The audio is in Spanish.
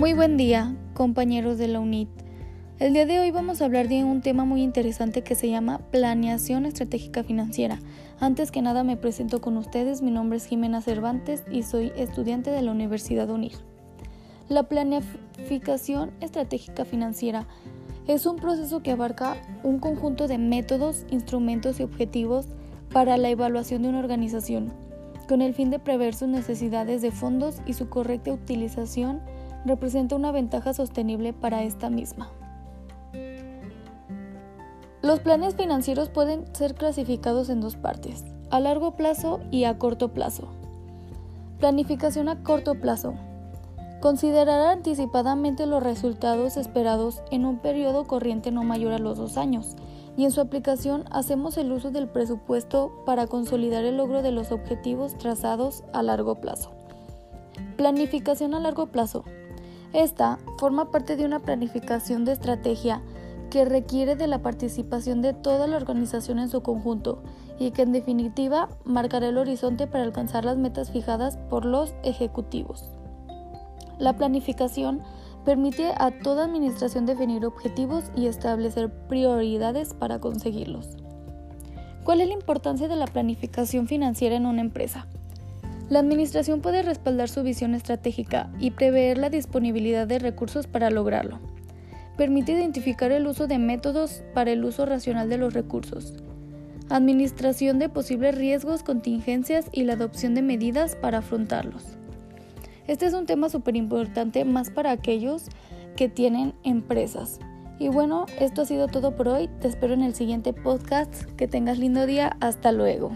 Muy buen día, compañeros de la UNIT. El día de hoy vamos a hablar de un tema muy interesante que se llama planeación estratégica financiera. Antes que nada me presento con ustedes, mi nombre es Jimena Cervantes y soy estudiante de la Universidad UNIR. La planificación estratégica financiera es un proceso que abarca un conjunto de métodos, instrumentos y objetivos para la evaluación de una organización, con el fin de prever sus necesidades de fondos y su correcta utilización representa una ventaja sostenible para esta misma. Los planes financieros pueden ser clasificados en dos partes, a largo plazo y a corto plazo. Planificación a corto plazo. Considerar anticipadamente los resultados esperados en un periodo corriente no mayor a los dos años, y en su aplicación hacemos el uso del presupuesto para consolidar el logro de los objetivos trazados a largo plazo. Planificación a largo plazo. Esta forma parte de una planificación de estrategia que requiere de la participación de toda la organización en su conjunto y que en definitiva marcará el horizonte para alcanzar las metas fijadas por los ejecutivos. La planificación permite a toda administración definir objetivos y establecer prioridades para conseguirlos. ¿Cuál es la importancia de la planificación financiera en una empresa? La administración puede respaldar su visión estratégica y prever la disponibilidad de recursos para lograrlo. Permite identificar el uso de métodos para el uso racional de los recursos. Administración de posibles riesgos, contingencias y la adopción de medidas para afrontarlos. Este es un tema súper importante más para aquellos que tienen empresas. Y bueno, esto ha sido todo por hoy. Te espero en el siguiente podcast. Que tengas lindo día. Hasta luego.